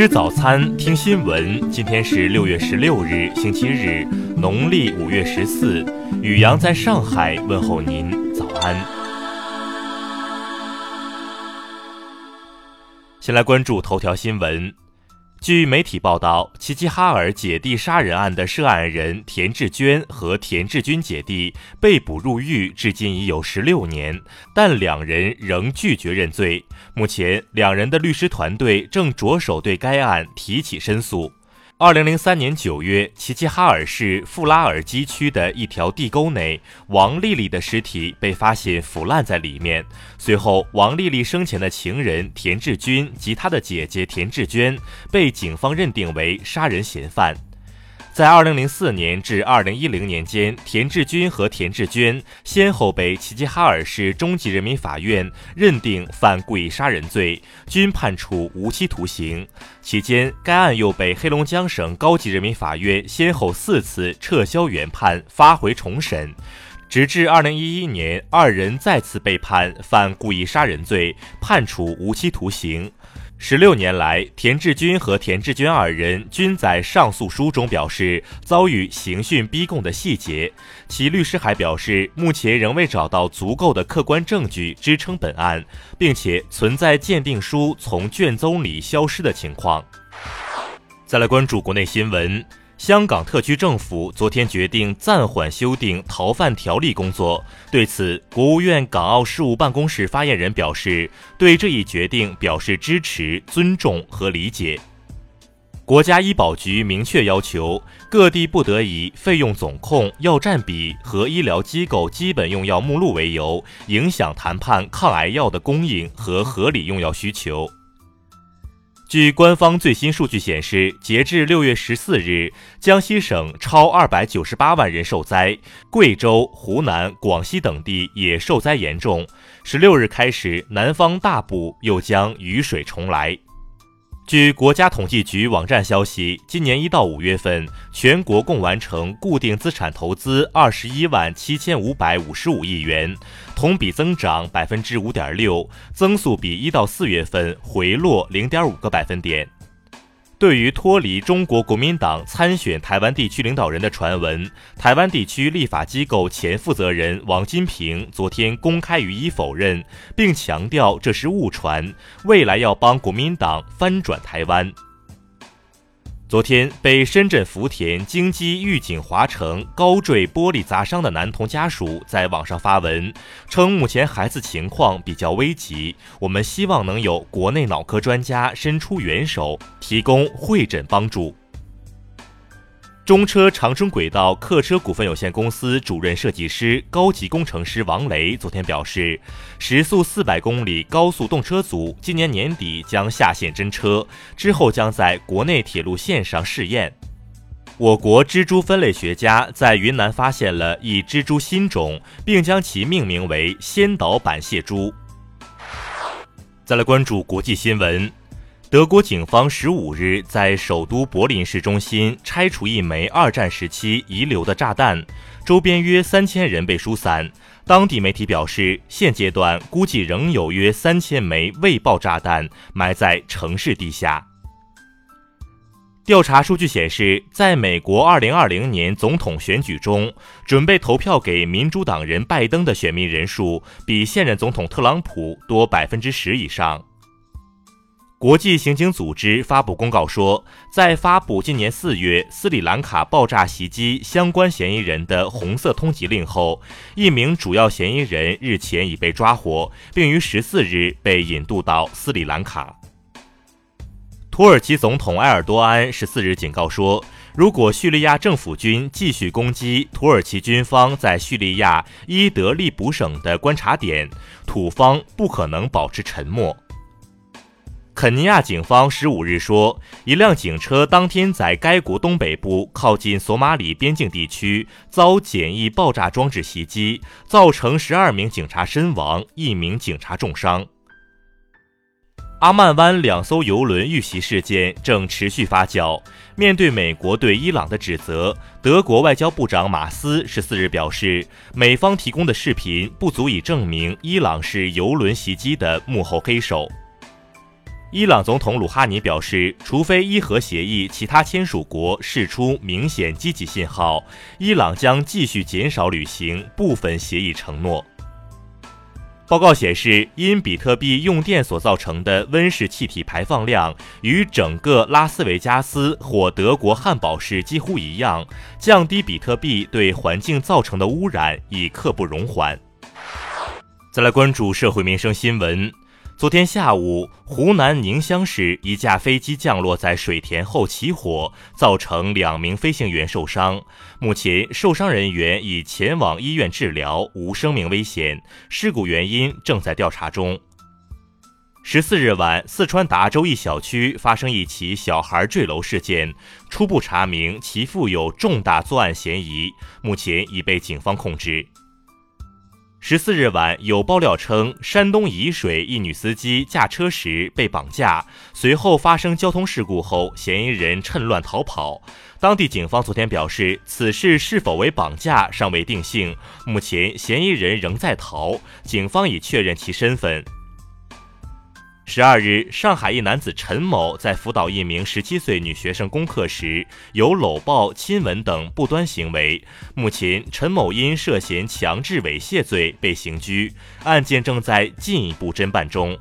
吃早餐，听新闻。今天是六月十六日，星期日，农历五月十四。雨阳在上海问候您，早安。先来关注头条新闻。据媒体报道，齐齐哈尔姐弟杀人案的涉案人田志娟和田志军姐弟被捕入狱，至今已有十六年，但两人仍拒绝认罪。目前，两人的律师团队正着手对该案提起申诉。二零零三年九月，齐齐哈尔市富拉尔基区的一条地沟内，王丽丽的尸体被发现腐烂在里面。随后，王丽丽生前的情人田志军及她的姐姐田志娟被警方认定为杀人嫌犯。在二零零四年至二零一零年间，田志军和田志娟先后被齐齐哈尔市中级人民法院认定犯故意杀人罪，均判处无期徒刑。期间，该案又被黑龙江省高级人民法院先后四次撤销原判，发回重审，直至二零一一年，二人再次被判犯故意杀人罪，判处无期徒刑。十六年来，田志军和田志娟二人均在上诉书中表示遭遇刑讯逼供的细节。其律师还表示，目前仍未找到足够的客观证据支撑本案，并且存在鉴定书从卷宗里消失的情况。再来关注国内新闻。香港特区政府昨天决定暂缓修订逃犯条例工作。对此，国务院港澳事务办公室发言人表示，对这一决定表示支持、尊重和理解。国家医保局明确要求，各地不得以费用总控、药占比和医疗机构基本用药目录为由，影响谈判抗癌药的供应和合理用药需求。据官方最新数据显示，截至六月十四日，江西省超二百九十八万人受灾，贵州、湖南、广西等地也受灾严重。十六日开始，南方大部又将雨水重来。据国家统计局网站消息，今年一到五月份，全国共完成固定资产投资二十一万七千五百五十五亿元，同比增长百分之五点六，增速比一到四月份回落零点五个百分点。对于脱离中国国民党参选台湾地区领导人的传闻，台湾地区立法机构前负责人王金平昨天公开予以否认，并强调这是误传，未来要帮国民党翻转台湾。昨天被深圳福田京基御景华城高坠玻璃砸伤的男童家属在网上发文称，目前孩子情况比较危急，我们希望能有国内脑科专家伸出援手，提供会诊帮助。中车长春轨道客车股份有限公司主任设计师、高级工程师王雷昨天表示，时速四百公里高速动车组今年年底将下线真车，之后将在国内铁路线上试验。我国蜘蛛分类学家在云南发现了一蜘蛛新种，并将其命名为仙岛板蟹蛛。再来关注国际新闻。德国警方十五日在首都柏林市中心拆除一枚二战时期遗留的炸弹，周边约三千人被疏散。当地媒体表示，现阶段估计仍有约三千枚未爆炸弹埋在城市地下。调查数据显示，在美国二零二零年总统选举中，准备投票给民主党人拜登的选民人数比现任总统特朗普多百分之十以上。国际刑警组织发布公告说，在发布今年四月斯里兰卡爆炸袭击相关嫌疑人的红色通缉令后，一名主要嫌疑人日前已被抓获，并于十四日被引渡到斯里兰卡。土耳其总统埃尔多安十四日警告说，如果叙利亚政府军继续攻击土耳其军方在叙利亚伊德利卜省的观察点，土方不可能保持沉默。肯尼亚警方十五日说，一辆警车当天在该国东北部靠近索马里边境地区遭简易爆炸装置袭击，造成十二名警察身亡，一名警察重伤。阿曼湾两艘游轮遇袭事件正持续发酵。面对美国对伊朗的指责，德国外交部长马斯十四日表示，美方提供的视频不足以证明伊朗是游轮袭击的幕后黑手。伊朗总统鲁哈尼表示，除非伊核协议其他签署国释出明显积极信号，伊朗将继续减少履行部分协议承诺。报告显示，因比特币用电所造成的温室气体排放量与整个拉斯维加斯或德国汉堡市几乎一样，降低比特币对环境造成的污染已刻不容缓。再来关注社会民生新闻。昨天下午，湖南宁乡市一架飞机降落在水田后起火，造成两名飞行员受伤。目前，受伤人员已前往医院治疗，无生命危险。事故原因正在调查中。十四日晚，四川达州一小区发生一起小孩坠楼事件，初步查明其负有重大作案嫌疑，目前已被警方控制。十四日晚，有爆料称，山东沂水一女司机驾车时被绑架，随后发生交通事故后，嫌疑人趁乱逃跑。当地警方昨天表示，此事是否为绑架尚未定性，目前嫌疑人仍在逃，警方已确认其身份。十二日，上海一男子陈某在辅导一名十七岁女学生功课时，有搂抱、亲吻等不端行为。目前，陈某因涉嫌强制猥亵罪被刑拘，案件正在进一步侦办中。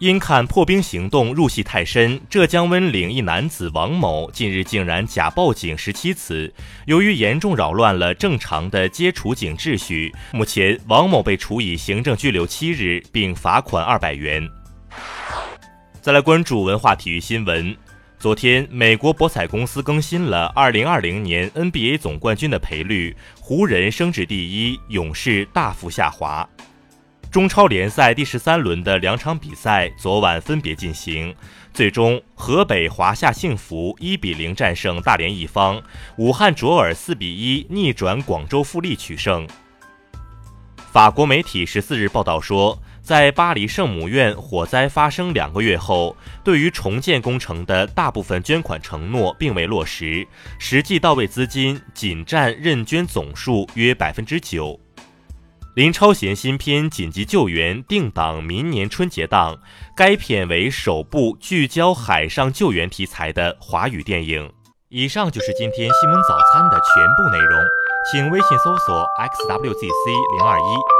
因看破冰行动入戏太深，浙江温岭一男子王某近日竟然假报警十七次，由于严重扰乱了正常的接处警秩序，目前王某被处以行政拘留七日，并罚款二百元。再来关注文化体育新闻。昨天，美国博彩公司更新了2020年 NBA 总冠军的赔率，湖人升至第一，勇士大幅下滑。中超联赛第十三轮的两场比赛昨晚分别进行，最终河北华夏幸福1比0战胜大连一方，武汉卓尔4比1逆转广州富力取胜。法国媒体十四日报道说。在巴黎圣母院火灾发生两个月后，对于重建工程的大部分捐款承诺并未落实，实际到位资金仅占认捐总数约百分之九。林超贤新片《紧急救援》定档明年春节档，该片为首部聚焦海上救援题材的华语电影。以上就是今天新闻早餐的全部内容，请微信搜索 xwzc 零二一。